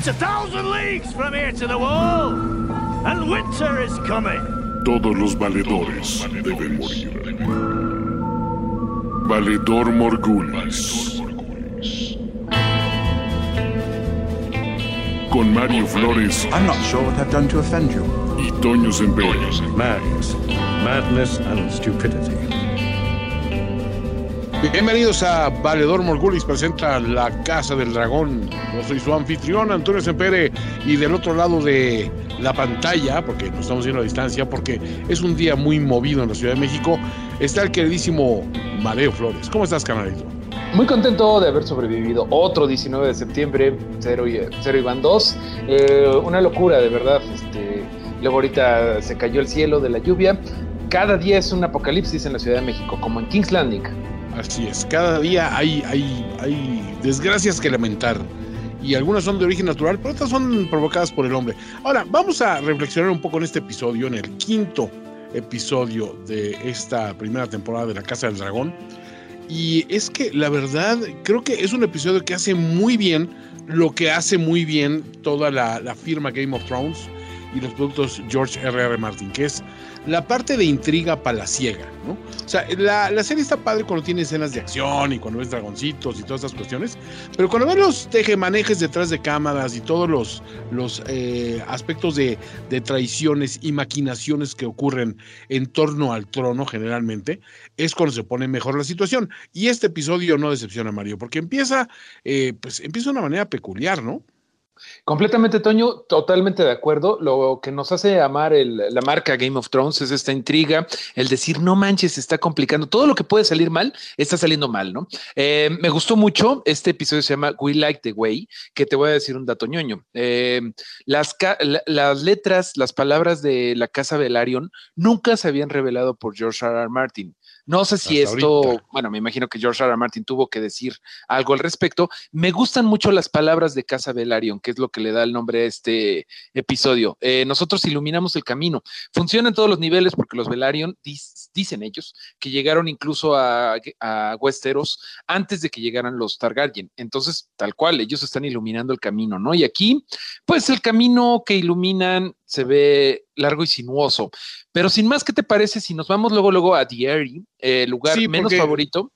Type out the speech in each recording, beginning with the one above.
It's a thousand leagues from here to the wall, and winter is coming. Todos los valedores deben morir. Valedor Morgulis. Con Mario Flores I'm not sure what I've done to offend you. y Toño Semper. Madness. Madness and stupidity. Bienvenidos a Valedor Morgulis presenta La Casa del Dragón. Yo soy su anfitrión, Antonio Sempere, y del otro lado de la pantalla, porque nos estamos viendo a distancia, porque es un día muy movido en la Ciudad de México, está el queridísimo Mareo Flores. ¿Cómo estás, canalito? Muy contento de haber sobrevivido otro 19 de septiembre, 0 y, 0 y van 2. Eh, una locura, de verdad. Este, luego ahorita se cayó el cielo de la lluvia. Cada día es un apocalipsis en la Ciudad de México, como en King's Landing. Así es, cada día hay, hay, hay desgracias que lamentar. Y algunas son de origen natural, pero otras son provocadas por el hombre. Ahora, vamos a reflexionar un poco en este episodio, en el quinto episodio de esta primera temporada de La Casa del Dragón. Y es que la verdad, creo que es un episodio que hace muy bien lo que hace muy bien toda la, firma Game of Thrones y los productos George R.R. R. Martin, que es la parte de intriga palaciega, ¿no? O sea, la, la, serie está padre cuando tiene escenas de acción y cuando ves dragoncitos y todas esas cuestiones, pero cuando ves los tejemanejes detrás de cámaras y todos los, los eh, aspectos de, de, traiciones y maquinaciones que ocurren en torno al trono generalmente, es cuando se pone mejor la situación. Y este episodio no decepciona a Mario, porque empieza, eh, pues empieza de una manera peculiar, ¿no? Completamente, Toño, totalmente de acuerdo. Lo que nos hace amar el, la marca Game of Thrones es esta intriga, el decir, no manches, se está complicando. Todo lo que puede salir mal está saliendo mal, ¿no? Eh, me gustó mucho. Este episodio se llama We Like the Way, que te voy a decir un dato ñoño. Eh, las, la, las letras, las palabras de la casa Velaryon nunca se habían revelado por George R. R. Martin. No sé si Hasta esto, ahorita. bueno, me imagino que George R. R. Martin tuvo que decir algo al respecto. Me gustan mucho las palabras de Casa Velaryon, que es lo que le da el nombre a este episodio. Eh, nosotros iluminamos el camino. Funciona en todos los niveles porque los Velaryon, dicen ellos, que llegaron incluso a, a, Westeros antes de que llegaran los Targaryen. Entonces, tal cual, ellos están iluminando el camino, ¿no? Y aquí, pues el camino que iluminan se ve largo y sinuoso. Pero sin más, ¿qué te parece si nos vamos luego, luego a Airy, eh, lugar Sí, menos favorito?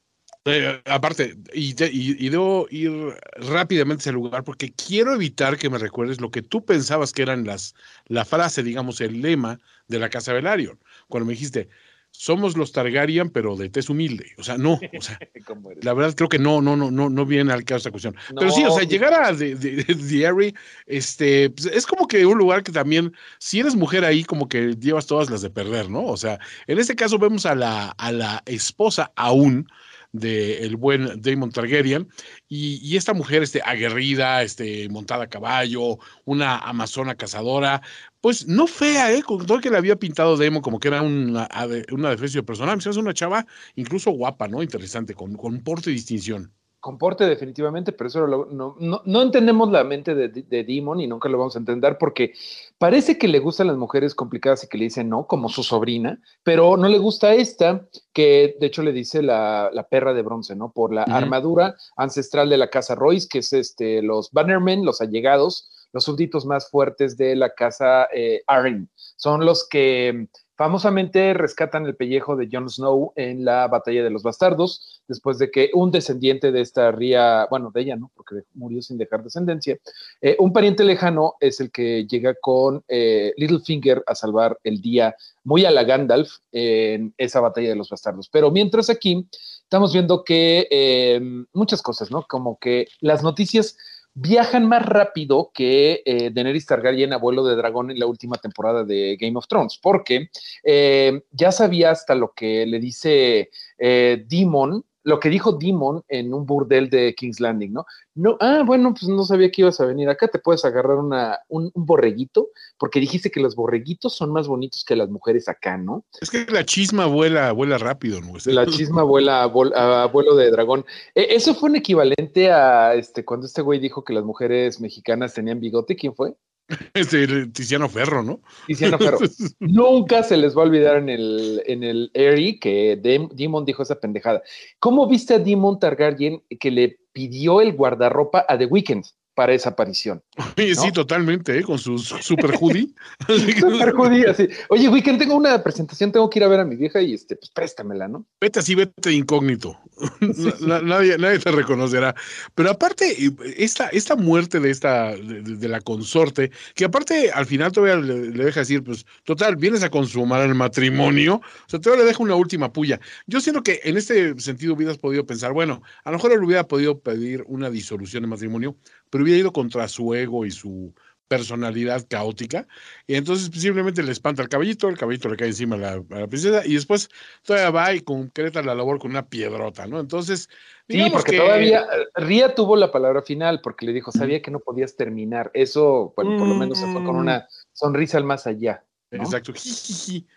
Eh, aparte, y, y- y debo ir rápidamente a ese lugar porque quiero evitar que me recuerdes lo que tú pensabas que eran las, la frase, digamos, el lema de la Casa Velaryon. Cuando me dijiste, somos los Targaryen, pero de tez humilde. O sea, no, o sea, la verdad creo que no, no, no, no, no viene al caso esta cuestión. Pero sí, o sea, No. llegar a The, The- The Airy, este, pues, es como que un lugar que también, si eres mujer ahí, como que llevas todas las de perder, ¿no? O sea, en este caso vemos a la, a la esposa aún del buen Damon Targaryen y, y esta mujer este, aguerrida, este, montada a caballo, una amazona cazadora, pues no fea, ¿eh? Con todo que le había pintado Damon como que era una, una defensa personal, se hace una chava incluso guapa, ¿no? Interesante, con, con porte y distinción. Comporte definitivamente, pero eso lo- no, no, no entendemos la mente de, de Demon y nunca lo vamos a entender porque parece que le gustan las mujeres complicadas y que le dicen no, como su sobrina, pero no le gusta esta, que de hecho le dice la, la perra de bronce, ¿no? Por la armadura ancestral de la casa Royce, que es este, los Bannermen, los allegados, los súbditos más fuertes de la casa eh, Arryn. Son los que famosamente rescatan el pellejo de Jon Snow en la batalla de los bastardos, después de que un descendiente de esta ría, bueno, de ella, ¿no? Porque murió sin dejar descendencia, eh, un pariente lejano es el que llega con eh, Littlefinger a salvar el día muy a la Gandalf en esa batalla de los bastardos. Pero mientras aquí estamos viendo que eh, muchas cosas, ¿no? Como que las noticias viajan más rápido que eh, Daenerys Targaryen, abuelo de dragón, en la última temporada de Game of Thrones, porque eh, ya sabía hasta lo que le dice eh, Demon, lo que dijo Demon en un burdel de King's Landing, ¿no? No, ah, bueno, pues no sabía que ibas a venir acá, te puedes agarrar una, un, un borreguito, porque dijiste que los borreguitos son más bonitos que las mujeres acá, ¿no? Es que la chisma vuela, vuela rápido, ¿no? La chisma vuela a, vol- a vuelo de dragón. Eh, eso fue un equivalente a este cuando este güey dijo que las mujeres mexicanas tenían bigote. ¿Quién fue? Este, Tiziano Ferro, ¿no? Tiziano Ferro. Nunca se les va a olvidar en el, en el Airy que Dem- Demon dijo esa pendejada. ¿Cómo viste a Demon Targaryen que le pidió el guardarropa a The Weeknd? Para esa aparición. Oye, sí, totalmente, ¿eh? con su super hoodie. Super judía, así. Oye, weekend, tengo una presentación, tengo que ir a ver a mi vieja y este, pues préstamela, ¿no? Vete así, vete incógnito. Na- nadie, nadie te reconocerá. Pero aparte, esta, esta muerte de esta, de la consorte, que aparte al final todavía le, le deja decir, pues, total, vienes a consumar el matrimonio, o sea, todavía le deja una última puya. Yo siento que en este sentido hubieras podido pensar, bueno, a lo mejor él hubiera podido pedir una disolución de matrimonio, pero hubiera ido contra su ego y su personalidad caótica, y entonces pues, simplemente le espanta al caballito, el caballito le cae encima a la, a la princesa, y después todavía va y concreta la labor con una piedrota, ¿no? Entonces, Sí, porque que- todavía eh, Ría tuvo la palabra final porque le dijo, sabía que no podías terminar. Eso, bueno, por lo menos se fue con una sonrisa al más allá. ¿no? Exacto.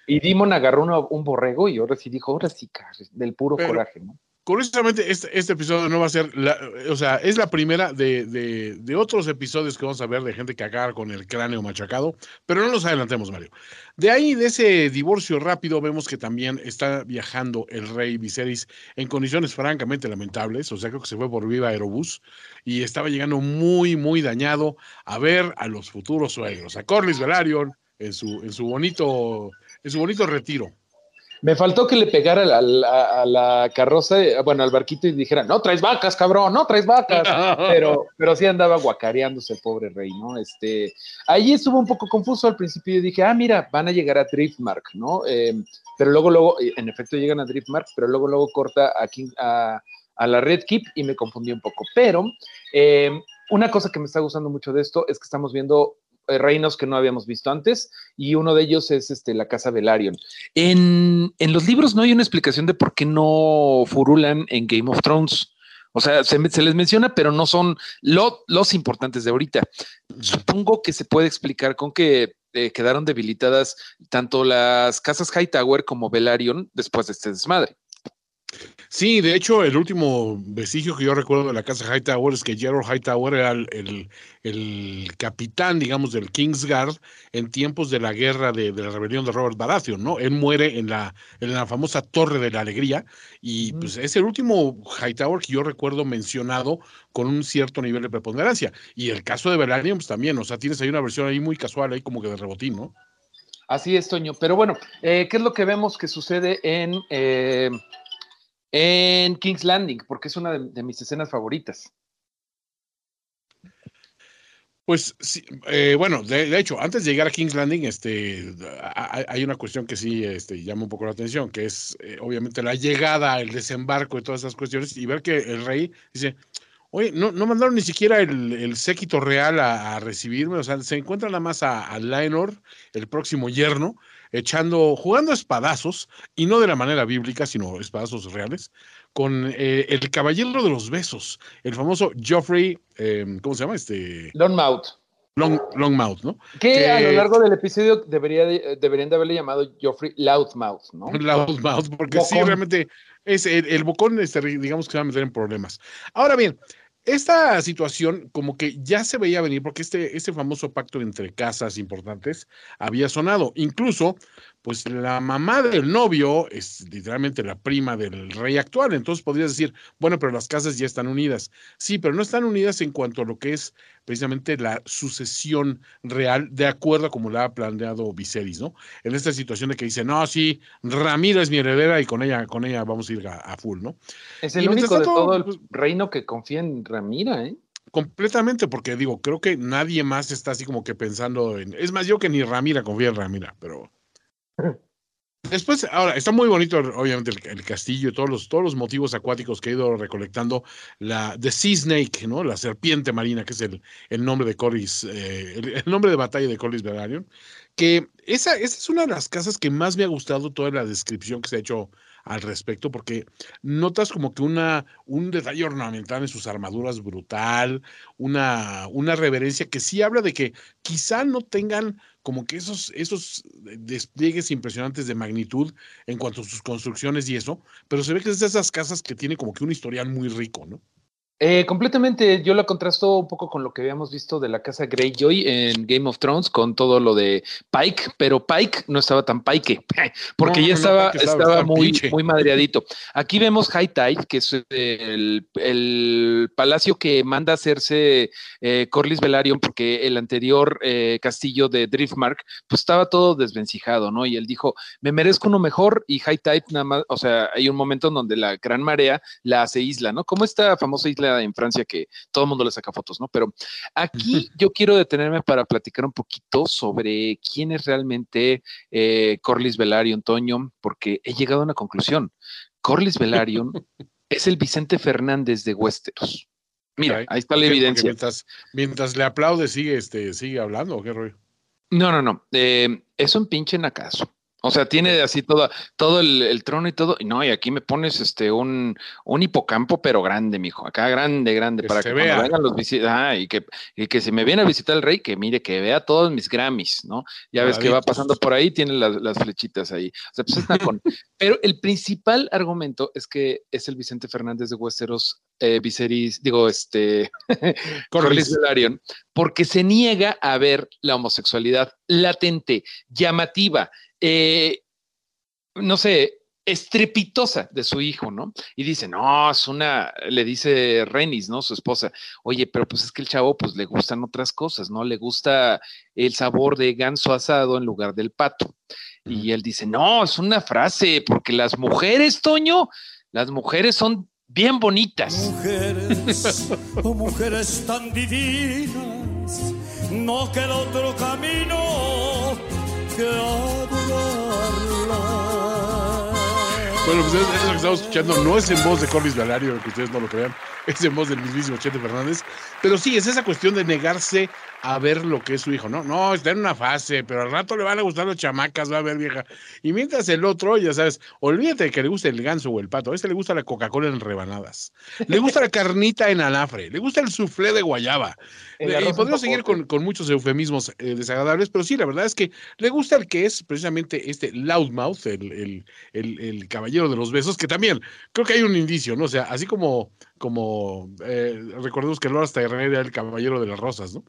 Y Dimon agarró una- un borrego y ahora sí dijo, ahora sí, del puro Pero- coraje, ¿no? Curiosamente, este, este episodio no va a ser, o sea, es la primera de, de- de otros episodios que vamos a ver de gente que acaba con el cráneo machacado, pero no nos adelantemos, Mario. De ahí, de ese divorcio rápido, vemos que también está viajando el rey Viserys en condiciones francamente lamentables, o sea, creo que se fue por Viva Aerobús y estaba llegando muy, muy dañado a ver a los futuros suegros, a Corlys Velaryon en su, en su bonito, en su bonito retiro. Me faltó que le pegara a la, a carroza, bueno, al barquito y dijera, no traes vacas, cabrón, no traes vacas. Pero, pero sí andaba guacareándose el pobre rey, ¿no? Este, ahí estuvo un poco confuso al principio. Yo dije, ah, mira, van a llegar a Driftmark, ¿no? Eh, pero luego, luego, en efecto llegan a Driftmark, pero luego, luego corta a, King- a, a la Red Keep y me confundí un poco. Pero eh, una cosa que me está gustando mucho de esto es que estamos viendo reinos que no habíamos visto antes y uno de ellos es este, la casa Velaryon. En, en los libros no hay una explicación de por qué no furulan en Game of Thrones. O sea, se, les menciona, pero no son lo- los importantes de ahorita. Supongo que se puede explicar con que eh, quedaron debilitadas tanto las casas Hightower como Velaryon después de este desmadre. Sí, de hecho, el último vestigio que yo recuerdo de la casa Hightower es que Gerald Hightower era el, el- el capitán, digamos, del Kingsguard en tiempos de la guerra de, de la rebelión de Robert Baratheon, ¿no? Él muere en la, en la famosa Torre de la Alegría y pues es el último Hightower que yo recuerdo mencionado con un cierto nivel de preponderancia. Y el caso de Velaryon, pues también, o sea, tienes ahí una versión ahí muy casual, ahí como que de rebotín, ¿no? Así es, Toño. Pero bueno, eh, ¿qué es lo que vemos que sucede en, eh, en King's Landing? Porque es una de, mis escenas favoritas. Pues sí, eh, bueno, de, hecho, antes de llegar a King's Landing, este, a- hay una cuestión que sí este, llama un poco la atención, que es eh, obviamente la llegada, el desembarco y todas esas cuestiones, y ver que el rey dice, oye, no, no mandaron ni siquiera el, séquito real a, recibirme, o sea, se encuentra nada más a, a Laenor, el próximo yerno, echando, jugando espadazos, y no de la manera bíblica, sino espadazos reales, con eh, el caballero de los besos, el famoso Joffrey, eh, ¿cómo se llama? Este... Longmouth. Long, Longmouth, ¿no? Que Que- a lo largo del episodio debería de- deberían de haberle llamado Joffrey Loudmouth, ¿no? Loudmouth, porque sí, realmente es el, el bocón, este, digamos que se va a meter en problemas. Ahora bien, esta situación como que ya se veía venir porque este, este famoso pacto entre casas importantes había sonado. Incluso, pues la mamá del novio es literalmente la prima del rey actual. Entonces podrías decir, bueno, pero las casas ya están unidas. Sí, pero no están unidas en cuanto a lo que es precisamente la sucesión real de acuerdo a como la ha planteado Viserys, ¿no? En esta situación de que dice, no, sí, Ramira es mi heredera y con ella, con ella vamos a ir a, a full, ¿no? Es el Y único de todo el pues- reino que confía en Ramira, ¿eh? Completamente, porque digo, creo que nadie más está así como que pensando en. Es más, yo que ni Ramira confía en Ramira, pero. Después, ahora, está muy bonito, obviamente, el, castillo todos los, todos los motivos acuáticos que he ido recolectando. La The Sea Snake, ¿no? La serpiente marina, que es el, el nombre de Corlys, eh, el, el nombre de batalla de Corlys Velaryon. Que esa, esa es una de las casas que más me ha gustado toda la descripción que se ha hecho al respecto, porque notas como que una, un detalle ornamental en sus armaduras brutal, una, una reverencia que sí habla de que quizá no tengan como que esos, esos despliegues impresionantes de magnitud en cuanto a sus construcciones y eso, pero se ve que es de esas casas que tiene como que un historial muy rico, ¿no? Eh, completamente, yo la contrasto un poco con lo que habíamos visto de la casa Greyjoy en Game of Thrones, con todo lo de Pike, pero Pike no estaba tan Pike, porque No, ya estaba, estaba- estaba estaba muy, pinche. muy madreadito. Aquí vemos High Tide, que es el, el palacio que manda a hacerse eh, Corlys Velaryon, porque el anterior eh, castillo de Driftmark, pues estaba todo desvencijado, ¿no? Y él dijo, me merezco uno mejor, y High Tide nada más, o sea, hay un momento en donde la gran marea la hace isla, ¿no? Como esta famosa isla en Francia que todo el mundo le saca fotos, ¿no? Pero aquí yo quiero detenerme para platicar un poquito sobre quién es realmente eh, Corlys Velaryon, Toño, porque he llegado a una conclusión. Corlys Velaryon es el Vicente Fernández de Westeros. Mira, ahí está la evidencia. Mientras, mientras le aplaude, sigue, este, sigue hablando, ¿o qué rollo? No, no, no. eh, es un pinche nacazo. O sea, tiene así toda, todo el, el trono y todo. Y no, y aquí me pones este un, un hipocampo, pero grande, mijo. Acá grande, grande, Que para que vea. cuando vengan los visitas, ah, y que, y que si me viene a visitar el rey, que mire, que vea todos mis Grammys, ¿no? Ya ves que va pasando por ahí, tiene las, las flechitas ahí. O sea, pues es nacón. Pero el principal argumento es que es el Vicente Fernández de Westeros, eh, Viserys, digo, este, Corlys Velaryon, porque se niega a ver la homosexualidad latente, llamativa, eh, no sé, estrepitosa de su hijo, ¿no? Y dice, no, es una, le dice Renis, ¿no? Su esposa, oye, pero pues es que el chavo, pues le gustan otras cosas, ¿no? Le gusta el sabor de ganso asado en lugar del pato. Y él dice, no, es una frase, porque las mujeres, Toño, las mujeres son bien bonitas. Mujeres, oh mujeres tan divinas, no queda otro camino que Bueno, pues es, es lo que estamos escuchando. No es en voz de Corlys Valario, que ustedes no lo crean. Es en voz del mismísimo Chente Fernández. Pero sí, es esa cuestión de negarse a ver lo que es su hijo. No, no, está en una fase, pero al rato le van a gustar las chamacas, va a ver vieja. Y mientras el otro, ya sabes, olvídate de que le guste el ganso o el pato. A este le gusta la Coca-Cola en rebanadas. Le gusta la carnita en anafre. Le gusta el soufflé de guayaba. Eh, y podemos seguir con, con muchos eufemismos eh, desagradables, pero sí, la verdad es que le gusta el que es precisamente este loudmouth, el, el, el, el caballero de los besos, que también creo que hay un indicio, ¿no? O sea, así como, como eh, recordemos que Lord Tyrell era el caballero de las rosas, ¿no?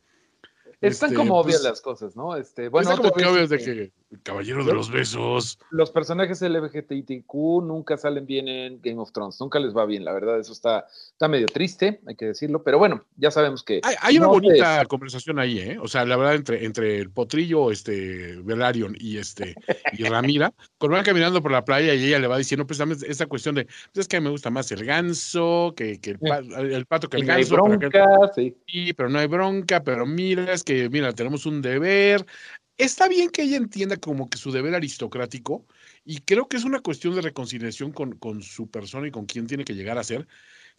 Están Este, como pues, obvias las cosas, ¿no? Este, bueno, como otra que de este, que caballero de los besos. los personajes LGBTIQ nunca salen bien en Game of Thrones, nunca les va bien, la verdad, eso está, está medio triste, hay que decirlo, pero bueno, ya sabemos que... Hay, hay una no bonita conversación ahí, ¿eh? O sea, la verdad, entre, entre el potrillo, este, Velaryon y este, y Ramira, cuando van caminando por la playa y ella le va diciendo precisamente esta cuestión de, pues es que me gusta más el ganso, que, que el, el pato que y el no hay ganso. pero que- bronca, sí. Sí, pero no hay bronca, pero mira, es que, mira, tenemos un deber. Está bien que ella entienda como que su deber aristocrático, y creo que es una cuestión de reconciliación con, con su persona y con quién tiene que llegar a ser,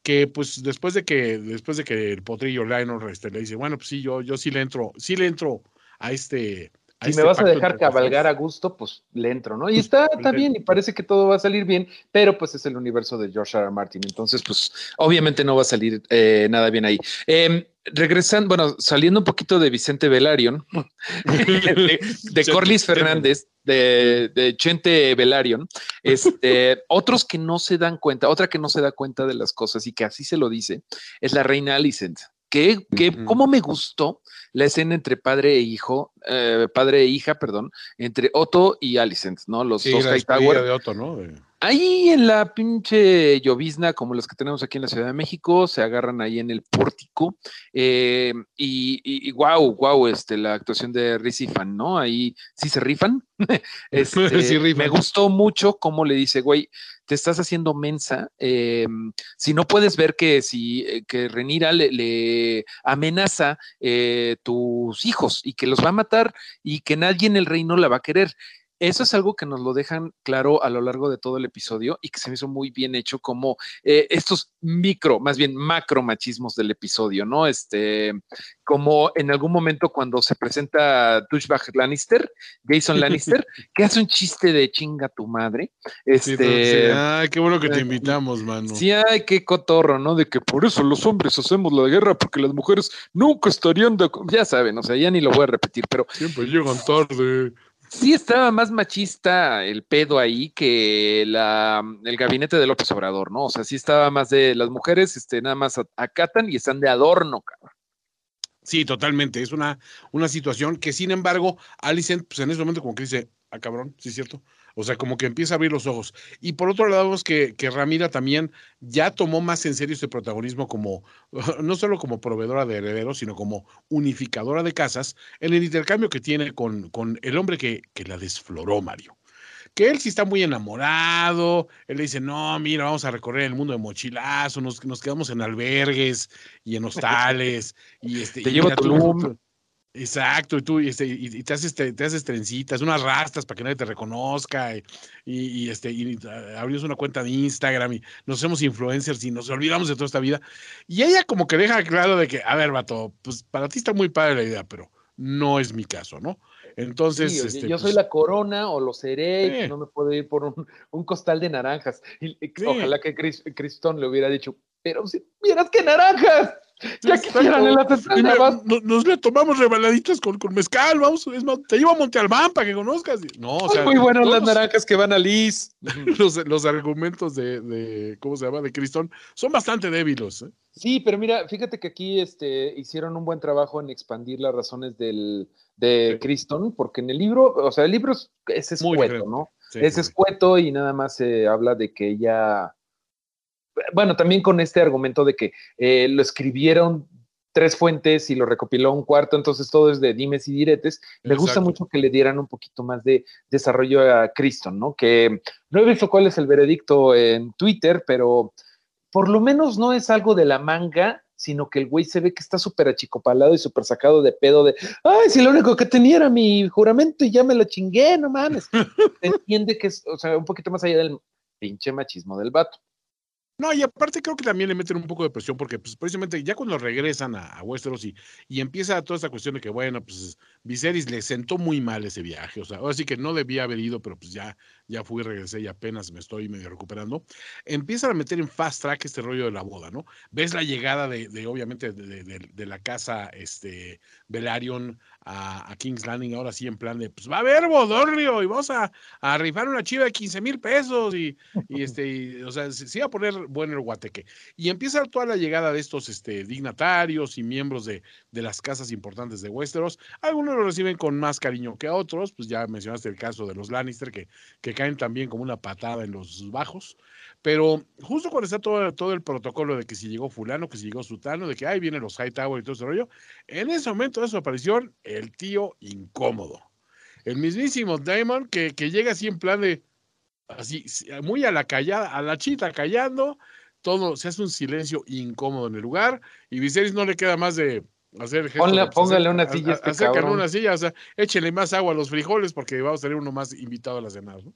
que pues después de que, después de que el potrillo Lionel este, le dice, bueno, pues sí, yo, yo sí le entro, sí le entro a este. Si este me vas a dejar cabalgar a dos". gusto, pues le entro, ¿no? Y está, está le bien, y parece que todo va a salir bien, pero pues es el universo de George R. R. Martin, entonces pues obviamente no va a salir eh, nada bien ahí. Eh, regresando, bueno, saliendo un poquito de Vicente Velaryon, de, de Corlys Fernández, de, de Chente Velaryon, este, otros que no se dan cuenta, otra que no se da cuenta de las cosas y que así se lo dice, es la reina Alicent. Que, que cómo me gustó la escena entre padre e hijo, eh, padre e hija, perdón, entre Otto y Alicent, ¿no? Los Sí, dos Hightower. de Otto, ¿no? Ahí en la pinche llovizna, como las que tenemos aquí en la Ciudad de México, se agarran ahí en el pórtico. eh, y, y, y wow, wow, este, la actuación de Rizzy Fan, ¿no? Ahí sí se rifan. Este, Sí rifan. Me gustó mucho cómo le dice, güey, te estás haciendo mensa. eh, si no puedes ver que si eh, que Renira le, le amenaza eh, tus hijos y que los va a matar y que nadie en el reino la va a querer. Eso es algo que nos lo dejan claro a lo largo de todo el episodio y que se me hizo muy bien hecho como eh, estos micro, más bien macro machismos del episodio, ¿no? Este, como en algún momento cuando se presenta Douchebag Lannister, Jason Lannister, que hace un chiste de chinga tu madre. Sí, Este, Ay, qué bueno que te eh, invitamos, mano. Sí, ay, qué cotorro, ¿no? De que por eso los hombres hacemos la guerra, porque las mujeres nunca estarían de Ya saben, o sea, ya ni lo voy a repetir, pero Siempre llegan tarde. Sí estaba más machista el pedo ahí que la, el gabinete de López Obrador, ¿no? O sea, sí estaba más de las mujeres, este, nada más acatan y están de adorno, cabrón. Sí, totalmente. Es una, una situación que, sin embargo, Alicent, pues en ese momento como que dice, ah, cabrón, sí es cierto. O sea, como que empieza a abrir los ojos. Y por otro lado, vemos que, que Ramira también ya tomó más en serio este protagonismo como, no solo como proveedora de herederos, sino como unificadora de casas en el intercambio que tiene con, con el hombre que, que la desfloró, Mario que él sí está muy enamorado, él le dice, no, mira, vamos a recorrer el mundo de mochilazo, nos, nos quedamos en albergues y en hostales, y este... Te llevo a Tulum. Exacto, y tú y, este, y te, haces, te, haces trencitas, unas rastas para que nadie te reconozca, y, y este, y abrimos una cuenta de Instagram y nos hacemos influencers y nos olvidamos de toda esta vida. Y ella como que deja claro de que, a ver, vato, pues para ti está muy padre la idea, pero no es mi caso, ¿no? Entonces, este, yo soy pues la corona o lo seré, y no me puedo ir por un, un costal de naranjas. Y, Ojalá que Chris, Cristón le hubiera dicho, pero si vieras que naranjas. Ya quisieran en la nos, nos, le tomamos rebaladitas con, con mezcal, vamos, es más, te llevo a Monte Albán para que conozcas. No, o sea, muy buenas las naranjas que van a Liz. Los, los argumentos de, de, ¿cómo se llama? De Cristón son bastante débiles. ¿eh? Sí, pero mira, fíjate que aquí este, hicieron un buen trabajo en expandir las razones del, de sí. Cristón, porque en el libro, o sea, el libro es, es escueto, ¿no? Sí, es escueto y nada más se habla de que ella bueno, también con este argumento de que eh, lo escribieron tres fuentes y lo recopiló un cuarto, entonces todo es de dimes y diretes. Le Exacto. gusta mucho que le dieran un poquito más de desarrollo a Criston, ¿no? Que no he visto cuál es el veredicto en Twitter, pero por lo menos no es algo de la manga, sino que el güey se ve que está súper achicopalado y súper sacado de pedo de, ay, si lo único que tenía era mi juramento y ya me lo chingué, no mames. Entiende que es, o sea, un poquito más allá del pinche machismo del vato. No, y aparte creo que también le meten un poco de presión porque pues, precisamente ya cuando regresan a, a Westeros y, y, empieza toda esta cuestión de que, bueno, pues Viserys le sentó muy mal ese viaje, o sea, ahora sí que no debía haber ido, pero pues ya, ya fui, regresé y apenas me estoy medio recuperando, empiezan a meter en fast track este rollo de la boda, ¿no? Ves la llegada de, de obviamente, de, de, de, la casa este, Velaryon a, a, King's Landing, ahora sí en plan de, pues va a haber bodorrio y vamos a, a rifar una chiva de 15 mil pesos y, y, este, y, o sea, se, se, iba a poner bueno el guateque. Y empieza toda la llegada de estos este, dignatarios y miembros de, de las casas importantes de Westeros. Algunos lo reciben con más cariño que a otros, pues ya mencionaste el caso de los Lannister, que, que caen también como una patada en los bajos. Pero justo cuando está todo, todo el protocolo de que si llegó fulano, que si llegó sutano, de que ahí vienen los Hightower y todo ese rollo, en ese momento de su aparición, el tío incómodo. El mismísimo Damon que, que llega así en plan de, así, muy a la callada, a la chita callando, todo, se hace un silencio incómodo en el lugar, y Viserys no le queda más de hacer Ponle, de, póngale una silla a, este una silla, o sea, échele más agua a los frijoles porque vamos a tener uno más invitado a la cena, ¿no?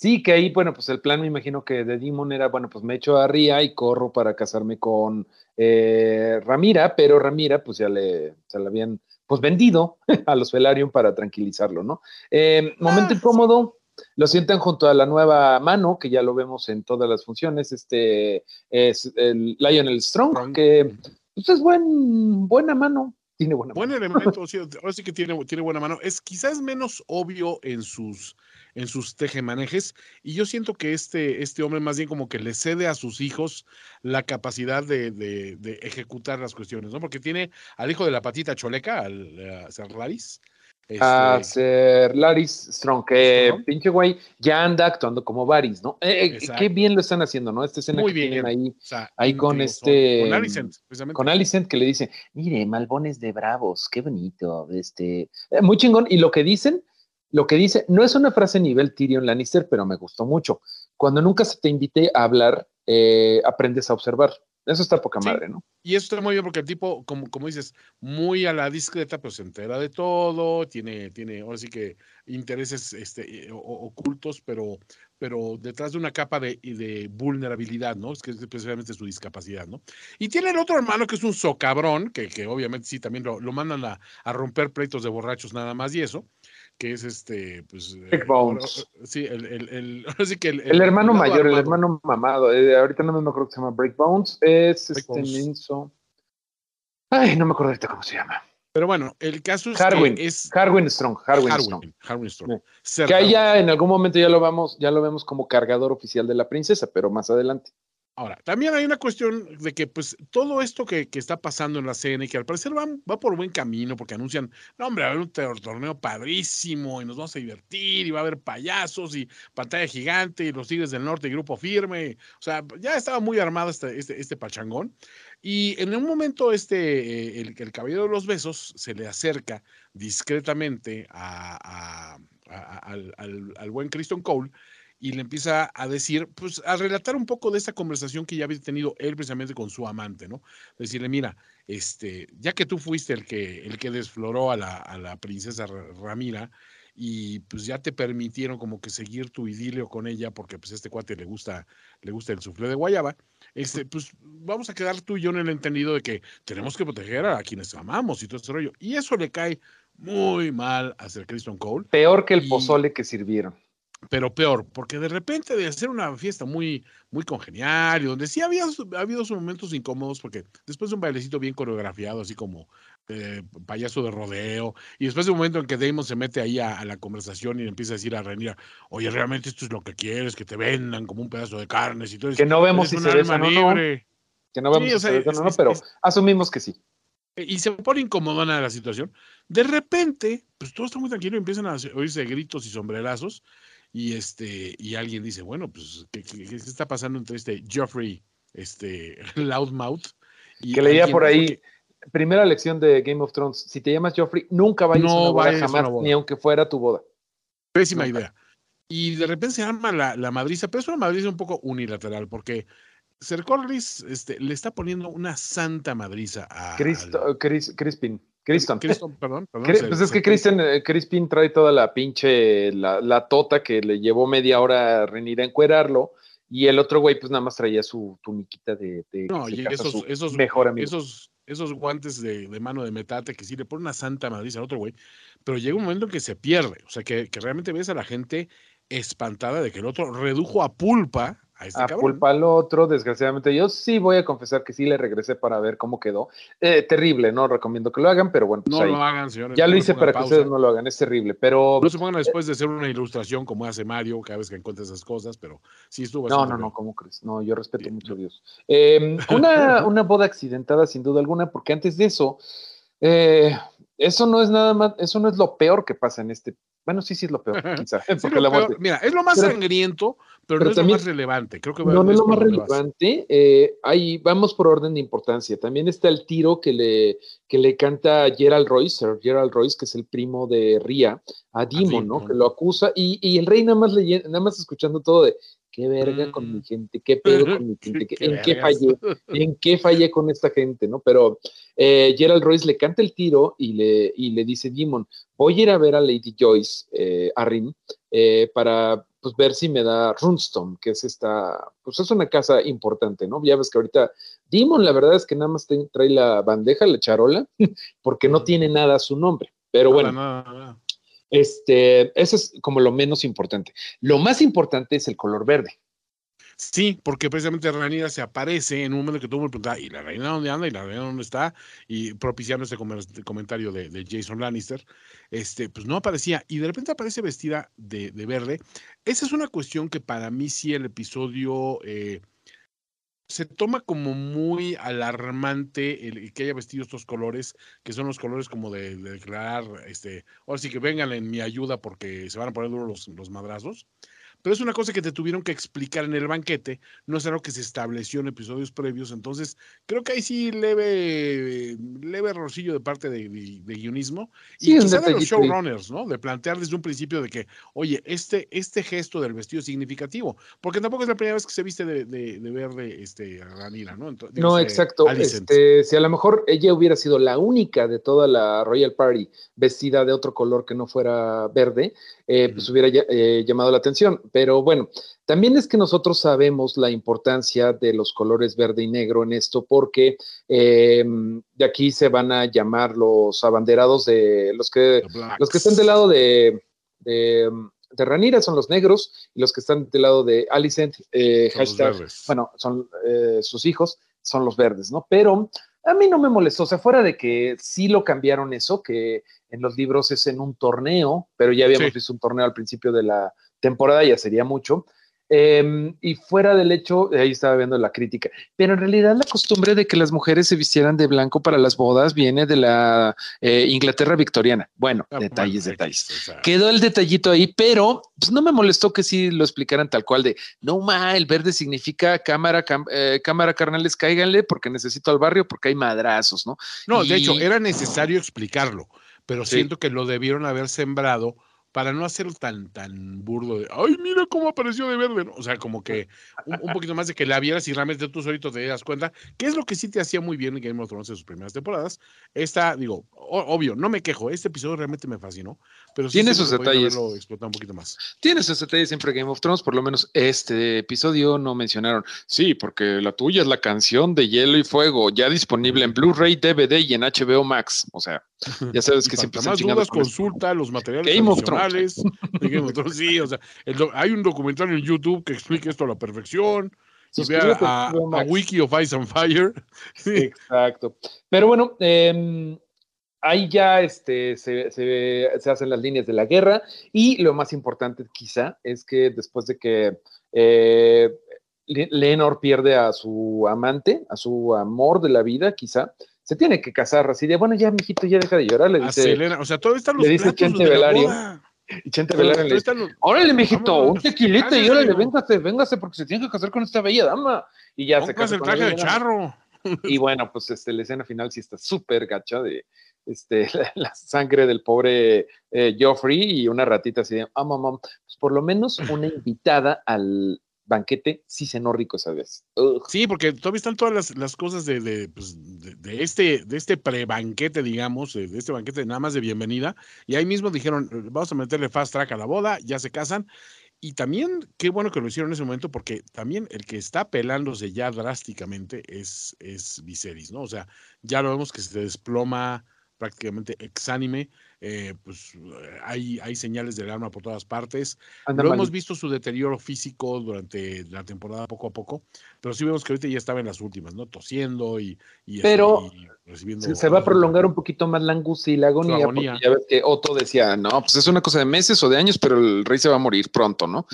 Sí, que ahí, bueno, pues el plan me imagino que de Demon era, bueno, pues me echo a Ría y corro para casarme con eh, Ramira, pero Ramira, pues ya le, se la habían, pues vendido a los Velaryon para tranquilizarlo, ¿no? Eh, momento ah, incómodo, sí. lo sientan junto a la nueva mano, que ya lo vemos en todas las funciones, este es el Lionel Strong, Strong. que pues es buen, buena mano, tiene buena Buen mano. elemento, sí, ahora sí que tiene, tiene buena mano. Es quizás menos obvio en sus en sus tejemanejes. Y yo siento que este, este hombre más bien como que le cede a sus hijos la capacidad de, de, de ejecutar las cuestiones, ¿no? Porque tiene al hijo de la patita choleca, al, a ser Laris. Este... A ser Laris Strong, que Strong. pinche güey ya anda actuando como Varys, ¿no? Eh, eh qué bien lo están haciendo, ¿no? Esta escena Muy que bien, tienen ahí, o sea, ahí con este. Con Alicent, precisamente. Con Alicent que le dice, mire, malbones de bravos, qué bonito. Este, eh, muy chingón. Y lo que dicen lo que dice, no es una frase nivel Tyrion Lannister, pero me gustó mucho. Cuando nunca se te invite a hablar, eh, aprendes a observar. Eso está poca madre, sí, ¿no? Y eso está muy bien porque el tipo, como, como dices, muy a la discreta, pues se entera de todo, tiene, tiene ahora sí que intereses este, ocultos, pero, pero detrás de una capa de, de vulnerabilidad, ¿no? Es que es especialmente su discapacidad, ¿no? Y tiene el otro hermano que es un socabrón, que, que obviamente sí también lo, lo mandan a, a romper pleitos de borrachos nada más y eso que es este, pues. Big Bones. Eh, sí, el, el, el, así que el, el hermano mayor, armado. el hermano mamado. Eh, ahorita no me acuerdo que se llama Break Bones. Es Break este Bones. Minso. Ay, no me acuerdo ahorita cómo se llama. Pero bueno, el caso es Harwin, que es Harwin Strong, Harwin, Strong. Harwin, Harwin Strong. Sí. Que ahí Harwin. ya en algún momento ya lo vamos, ya lo vemos como cargador oficial de la princesa, pero más adelante. Ahora, también hay una cuestión de que, pues, todo esto que, que está pasando en la CN, que al parecer va, va por buen camino, porque anuncian, no, hombre, va a haber un tor- torneo padrísimo y nos vamos a divertir y va a haber payasos y pantalla gigante y los Tigres del Norte y grupo firme. O sea, ya estaba muy armado este, este, este pachangón. Y en un momento, este, eh, el, el caballero de los besos se le acerca discretamente a, al, al- buen Kristen Cole y le empieza a decir, pues a relatar un poco de esa conversación que ya había tenido él precisamente con su amante, ¿no? Decirle, mira, este, ya que tú fuiste el que, el que desfloró a la, a la princesa Ra- Ramira y pues ya te permitieron como que seguir tu idilio con ella porque pues a este cuate le gusta, le gusta el suflé de guayaba, este, pues vamos a quedar tú y yo en el entendido de que tenemos que proteger a quienes amamos y todo ese rollo. Y eso le cae muy mal a Sir Kristen Cole Peor que el Y- pozole que sirvieron. Pero peor, porque de repente de hacer una fiesta muy, muy congenial, y donde sí había ha habido sus momentos incómodos, porque después de un bailecito bien coreografiado, así como eh, payaso de rodeo, y después de un momento en que Damon se mete ahí a, a la conversación y empieza a decir a Rhaenyra, oye, realmente esto es lo que quieres, que te vendan como un pedazo de carnes y todo eso. Que no vemos si se besan alma o no. libre". Que no vemos Sí, o si sea, se besan es- o no, pero es- asumimos que sí. y se pone incomodona la situación. De repente, pues todo está muy tranquilo y empiezan a oírse gritos y sombrerazos. Y este, y alguien dice, bueno, pues, ¿qué, qué- qué está pasando entre este Joffrey, este Loudmouth? Y Que leía alguien por ahí, Porque- primera lección de Game of Thrones, si te llamas Joffrey, nunca vayas No a una boda vayas a jamás, una boda. ni aunque fuera tu boda. Pésima Nunca. idea. Y de repente se arma la, la madriza, pero es una madriza un poco unilateral, porque Sir Corlys este, le está poniendo una santa madriza a. Cristo, al- Chris, Crispin, Criston. Criston, perdón. perdón, Cri- se- Pues es que Cristian, eh, Crispin trae toda la pinche, la, la tota que le llevó media hora a Renir a encuerarlo, y el otro güey pues nada más traía su tuniquita de, de No, y esos, su esos, mejor amigo. esos, esos guantes de, de mano de metate que sí le pone una santa madriza al otro güey, pero llega un momento en que se pierde, o sea, que, que realmente ves a la gente espantada de que el otro redujo a pulpa a este a culpa al otro, desgraciadamente. Yo sí voy a confesar que sí le regresé para ver cómo quedó. Eh, terrible, no recomiendo que lo hagan, pero bueno, pues No ahí. lo hagan, señores. ya no lo hice para que ustedes no lo hagan, es terrible, pero No se pongan después de hacer una ilustración como hace Mario cada vez que encuentra esas cosas, pero sí estuvo No, no, no. ¿cómo crees? No, yo respeto Sí, mucho a Dios. Eh, una, una boda accidentada, sin duda alguna, porque antes de eso, eh, eso no es nada más, eso no es lo peor que pasa en este. Bueno, sí, sí es lo peor, quizá. Sí, porque lo la peor- muerte- mira, es lo más Pero- sangriento, pero, pero no es también- lo más relevante. Creo que No, no es lo más relevante. eh, ahí vamos por orden de importancia. También está el tiro que le, que le canta Gerald Royce, Gerald Royce, que es el primo de Ria, a Demon, ¿no? Demon. Que lo acusa y, y el rey nada más, leye- nada más escuchando todo de qué verga con mi gente, qué pedo con mi gente, qué- en qué fallé, en qué fallé con esta gente, ¿no? Pero eh, Gerald Royce le canta el tiro y le, y le dice, Demon, voy a ir a ver a Lady Joyce, eh, a Rin, eh, para pues, ver si me da Runestone, que es esta, pues es una casa importante, ¿no? Ya ves que ahorita Demon, la verdad es que nada más trae la bandeja, la charola, porque no tiene nada a su nombre. Pero bueno, Nada, nada, nada. Este, eso es como lo menos importante. Lo más importante es el color verde. Sí, porque precisamente Rhaenyra se aparece en un momento que todo el mundo pregunta, ¿y la reina dónde anda? ¿Y la reina dónde está? Y propiciando este este comentario de, Jason Lannister, este, pues no aparecía. Y de repente aparece vestida de, de verde. Esa es una cuestión que para mí sí el episodio eh, se toma como muy alarmante el, que haya vestido estos colores, que son los colores como de, de declarar, este, ahora sí que vengan en mi ayuda porque se van a poner duros los, los madrazos. Pero es una cosa que te tuvieron que explicar en el banquete, no es algo que se estableció en episodios previos, entonces creo que ahí sí leve, leve errorcillo de parte de, de- de guionismo Sí, y quizá de los showrunners, ¿no? De plantear desde un principio de que, oye, este, este gesto del vestido es significativo, porque tampoco es la primera vez que se viste de, de- de verde este, Ranira, ¿no? Entonces, No, exacto. Este, si a lo mejor ella hubiera sido la única de toda la Royal Party vestida de otro color que no fuera verde, eh, pues hubiera eh, llamado la atención. Pero bueno, también es que nosotros sabemos la importancia de los colores verde y negro en esto, porque eh, de aquí se van a llamar los abanderados de los que los que están del lado de, de, de Ranira son los negros y los que están del lado de Alicent, eh, hashtag, bueno, son eh, sus hijos, son los verdes, ¿no? Pero A mí no me molestó, o sea, fuera de que sí lo cambiaron eso, que en los libros es en un torneo, pero ya habíamos Sí. visto un torneo al principio de la temporada, ya sería mucho. Eh, y fuera del hecho, ahí estaba viendo la crítica, pero en realidad la costumbre de que las mujeres se vistieran de blanco para las bodas viene de la eh, Inglaterra victoriana. Bueno, Ah, detalles, bueno, detalles. o sea, Quedó el detallito ahí, pero pues, no me molestó que sí lo explicaran tal cual de, no ma, el verde significa cámara, cam- eh, cámara carnales, cáiganle porque necesito al barrio porque hay madrazos, ¿no? No, de hecho, era necesario explicarlo, pero Sí. siento que lo debieron haber sembrado para no hacerlo tan, tan burdo de, ay, mira cómo apareció de verde, ¿no? O sea, como que un, un poquito más de que la vieras y realmente tú solito te das cuenta, que es lo que sí te hacía muy bien en Game of Thrones en sus primeras temporadas. Esta, digo, o- obvio, no me quejo, este episodio realmente me fascinó, pero sí Tiene podían detalles. explotado un poquito más. Tiene sus detalles siempre Game of Thrones, por lo menos este episodio no mencionaron. Sí, porque la tuya es la canción de Hielo y Fuego, ya disponible en Blu-ray, DVD y en HBO Max. O sea, ya sabes que siempre más dudas, con consulta los materiales Game of Thrones. de. Sí, o sea, el hay un documental en YouTube que explica esto a la perfección. Y vea a. Wiki of Ice and Fire. Sí. Exacto. Pero bueno, eh, ahí ya este, se, se- se hacen las líneas de la guerra y lo más importante quizá es que después de que eh, Le- Leonor pierde a su amante, a su amor de la vida, quizá, se tiene que casar así de, bueno, ya, mijito, ya deja de llorar, le dice, Selena. O sea, todo están los le dice Chente Velario. Y Chente todo le dice, órale, mijito, un tequilita y órale, véngase, véngase, porque se tiene que casar con esta bella dama. Y ya se casa el traje de charro. Y bueno, pues este, la escena final sí está súper gacha de este, la, la sangre del pobre eh, Joffrey y una ratita así de, ah, mamá, pues por lo menos una invitada al banquete sí cenó rico esa vez. Sí, porque todavía están todas las, las cosas de, de, pues, de, este, de este pre-banquete, digamos, de, de este banquete nada más de bienvenida. Y ahí mismo dijeron, "Eh, vamos a meterle fast track a la boda, ya se casan. Y también, qué bueno que lo hicieron en ese momento, porque también el que está pelándose ya drásticamente es, es Viserys, ¿no? O sea, ya lo vemos que se desploma prácticamente exánime, eh, pues eh, hay, hay señales del arma por todas partes. Anda mal. hemos visto su deterioro físico durante la temporada poco a poco, pero sí vemos que ahorita ya estaba en las últimas, ¿no? Tosiendo y, y, este, Pero y recibiendo. Se, se va a prolongar un poquito más la angustia y la agonía, Su agonía. porque ya ves que Otto decía, no, pues es una cosa de meses o de años, pero el rey se va a morir pronto, ¿no?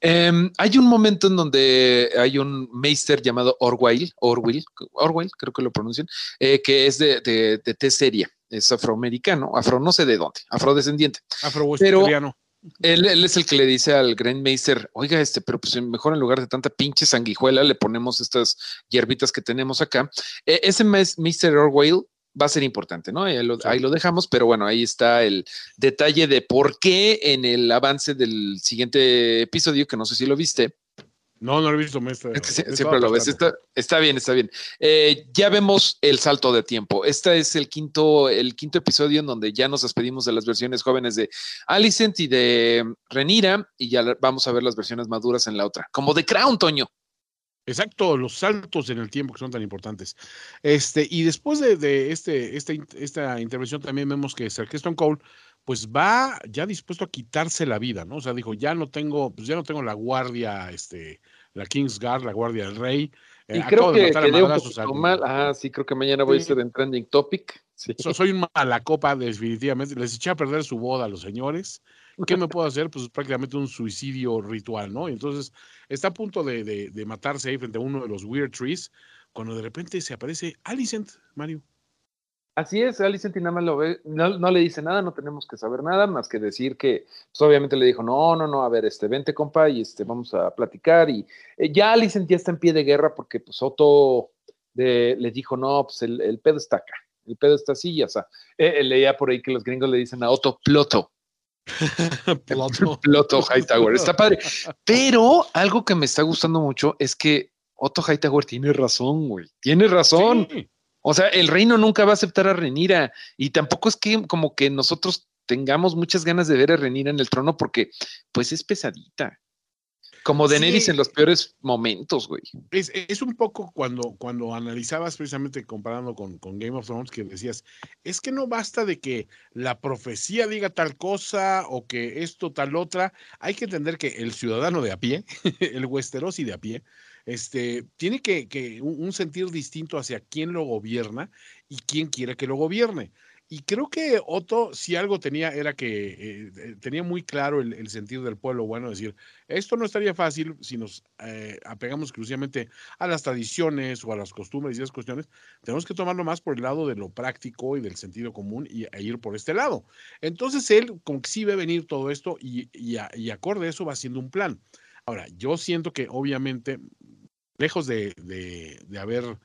Em, hay un momento en donde hay un meister llamado Orwell, Orwell, Orwell, creo que lo pronuncian, eh, que es de, de, de té seria, es afroamericano, afro no sé de dónde, afrodescendiente. Afro-western. Él, él es el que le dice al Grand Meister, oiga, este, pero pues mejor en lugar de tanta pinche sanguijuela le ponemos estas hierbitas que tenemos acá. Eh, ese mes- Meister Orwell va a ser importante, ¿no? Ahí lo, Sí. ahí lo dejamos, pero bueno, ahí está el detalle de por qué en el avance del siguiente episodio, que no sé si lo viste, No, no lo he visto, es que Estaba siempre lo ves. Está, está bien, está bien. Eh, ya vemos el salto de tiempo. Este es el quinto, el quinto episodio en donde ya nos despedimos de las versiones jóvenes de Alicent y de Renira y ya vamos a ver las versiones maduras en la otra. Como de Crown, Toño. Exacto, los saltos en el tiempo que son tan importantes. Este, y después de, de este, esta, in- esta intervención también vemos que Sir Stone Cole pues va ya dispuesto a quitarse la vida, ¿no? O sea, dijo, ya no tengo, pues ya no tengo la guardia, este, la King's Guard, la guardia del rey. Y Eh, creo acabo de que a quedé un mal. Ah, sí, creo que mañana voy a estar en Trending Topic. Sí. So- soy un malacopa, definitivamente. Les eché a perder su boda a los señores. ¿Qué me puedo hacer? Pues prácticamente un suicidio ritual, ¿no? Y entonces está a punto de, de- de matarse ahí frente a uno de los Weird Trees, cuando de repente se aparece Alicent, Mario. Así es, Alicent nada más lo ve, no, no le dice nada, no tenemos que saber nada, más que decir que, pues obviamente le dijo, no, no, no, a ver, este, vente, compa, y este, vamos a platicar. Y eh, ya Alicent ya está en pie de guerra porque, pues, Otto de- le dijo, no, pues el, el pedo está acá, el pedo está así, ya está. Eh, eh, leía por ahí que los gringos le dicen a Otto, Ploto. Ploto. Ploto Hightower, está padre. Pero algo que me está gustando mucho es que Otto Hightower tiene razón, güey, tiene razón. Sí. O sea, el reino nunca va a aceptar a Renira y tampoco es que como que nosotros tengamos muchas ganas de ver a Renira en el trono porque pues es pesadita. Como Daenerys Sí. en los peores momentos, güey. Es, es un poco cuando, cuando analizabas precisamente comparando con, con Game of Thrones que decías, es que no basta de que la profecía diga tal cosa o que esto tal otra, hay que entender que el ciudadano de a pie, el Westerosi de a pie, este, tiene que, un, sentir distinto hacia quién lo gobierna y quién quiere que lo gobierne. Y creo que Otto, si algo tenía, era que eh, eh, tenía muy claro el, el sentido del pueblo bueno, decir, esto no estaría fácil si nos eh, apegamos exclusivamente a las tradiciones o a las costumbres y esas cuestiones. Tenemos que tomarlo más por el lado de lo práctico y del sentido común y, e ir por este lado. Entonces él como que sí ve venir todo esto y, y acorde a eso va haciendo un plan. Ahora, yo siento que obviamente, lejos de, de- de haber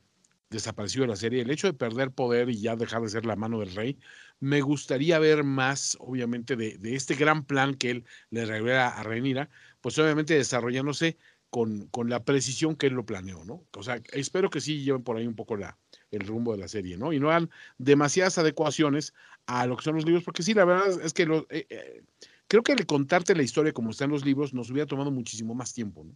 desaparecido de la serie, el hecho de perder poder y ya dejar de ser la mano del rey, me gustaría ver más, obviamente, de, de este gran plan que él le revela a Renira, pues obviamente desarrollándose con, con la precisión que él lo planeó, ¿no? O sea, espero que sí lleven por ahí un poco la, el rumbo de la serie, ¿no? Y no hagan demasiadas adecuaciones a lo que son los libros, porque sí, la verdad es que lo, eh, eh, creo que el contarte la historia como está en los libros nos hubiera tomado muchísimo más tiempo, ¿no?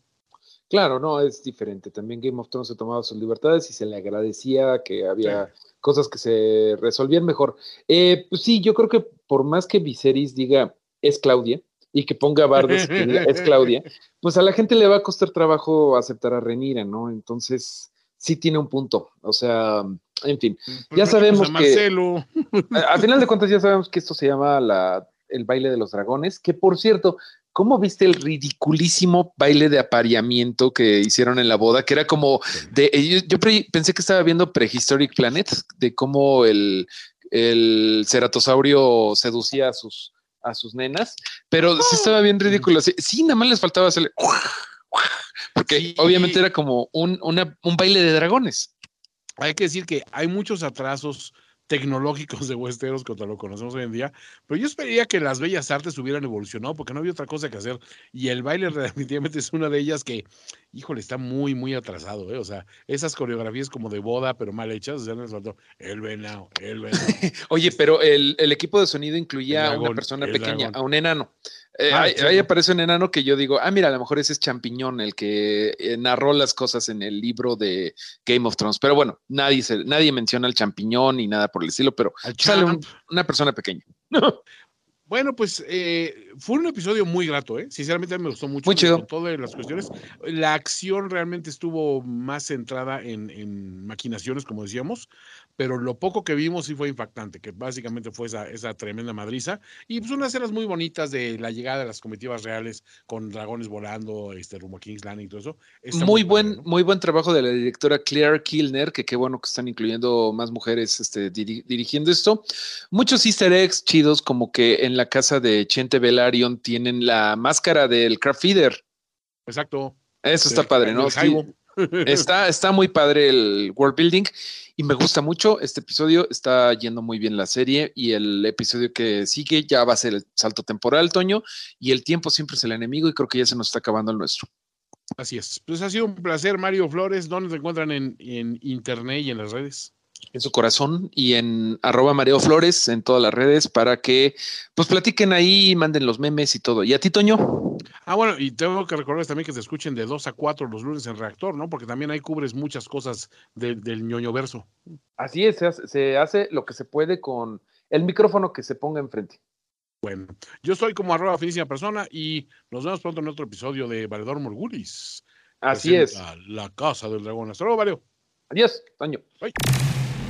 Claro, no, es diferente. También Game of Thrones se tomaba sus libertades y se le agradecía que había cosas que se resolvían mejor. Eh, pues sí, yo creo que por más que Viserys diga es Claudia y que ponga bardos que diga es Claudia, pues a la gente le va a costar trabajo aceptar a Renira, ¿no? Entonces, sí tiene un punto. O sea, en fin. Ya sabemos a que- Marcelo. A, a final de cuentas ya sabemos que esto se llama la, el baile de los dragones, que por cierto, ¿cómo viste el ridiculísimo baile de apareamiento que hicieron en la boda? Que era como de, yo, yo pre- pensé que estaba viendo Prehistoric Planet, de cómo el, el ceratosaurio seducía a sus, a sus nenas, pero sí estaba bien ridículo. Sí, sí, nada más les faltaba hacerle... Porque Sí. obviamente era como un, una- un baile de dragones. Hay que decir que hay muchos atrasos tecnológicos de Westeros contra lo conocemos hoy en día, pero yo esperaría que las bellas artes hubieran evolucionado porque no había otra cosa que hacer y el baile definitivamente es una de ellas que, híjole, está muy, muy atrasado, ¿eh? O sea, esas coreografías como de boda, pero mal hechas, o sea, les faltó el venado, el venado. Oye, pero el, el equipo de sonido incluía a una persona pequeña, dragón. a un enano. Eh, Ah, ahí, aparece un enano que yo digo, ah, mira, a lo mejor ese es Champiñón, el que eh, narró las cosas en el libro de Game of Thrones. Pero bueno, nadie, se, nadie menciona al champiñón ni nada por el estilo, pero Al sale un- una persona pequeña. Bueno, pues eh, fue un episodio muy grato, ¿eh? Sinceramente me gustó mucho. Muy chido. Todas las cuestiones. La acción realmente estuvo más centrada en, en maquinaciones, como decíamos, pero lo poco que vimos sí fue impactante, que básicamente fue esa, esa tremenda madriza. Y pues unas escenas muy bonitas de la llegada de las comitivas reales con dragones volando, este, rumbo a King's Landing y todo eso. Está Muy padre, buen, ¿no? muy buen trabajo de la directora Claire Kilner, que qué bueno que están incluyendo más mujeres este, diri- dirigiendo esto. Muchos easter eggs chidos, como que en la casa de Chente Velaryon tienen la máscara del Craft Feeder. Exacto. Eso está padre, ¿no? Sí, está, está muy padre el world building y me gusta mucho este episodio. Está yendo muy bien la serie y el episodio que sigue ya va a ser el salto temporal, Toño, y el tiempo siempre es el enemigo y creo que ya se nos está acabando el nuestro. Así es. Pues ha sido un placer, Mario Flores. ¿Dónde te encuentran en, en internet y en las redes? En su corazón y en arroba Mareo Flores en todas las redes para que pues platiquen ahí, manden los memes y todo. ¿Y a ti, Toño? Ah, bueno, y tengo que recordarles también que se escuchen de 2 a 4 los lunes en Reactor, ¿no? Porque también ahí cubres muchas cosas de- del ñoño verso. Así es, se hace, se hace lo que se puede con el micrófono que se ponga enfrente. Bueno, yo soy como arroba finísima persona y nos vemos pronto en otro episodio de Valedor Morgulis. Así es. La Casa del Dragón. Hasta luego, Mario. Adiós, Toño.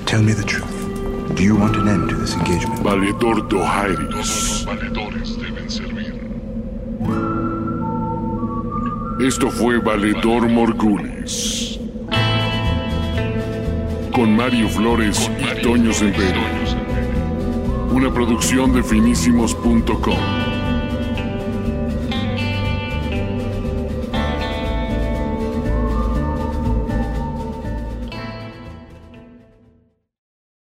Tell me the truth. Do you want an end to this engagement? Valedor Dohairis. valedores deben servir. Esto fue Valedor Morgulis. Con Mario Flores y Toño Sempere. Una producción de finísimos.com.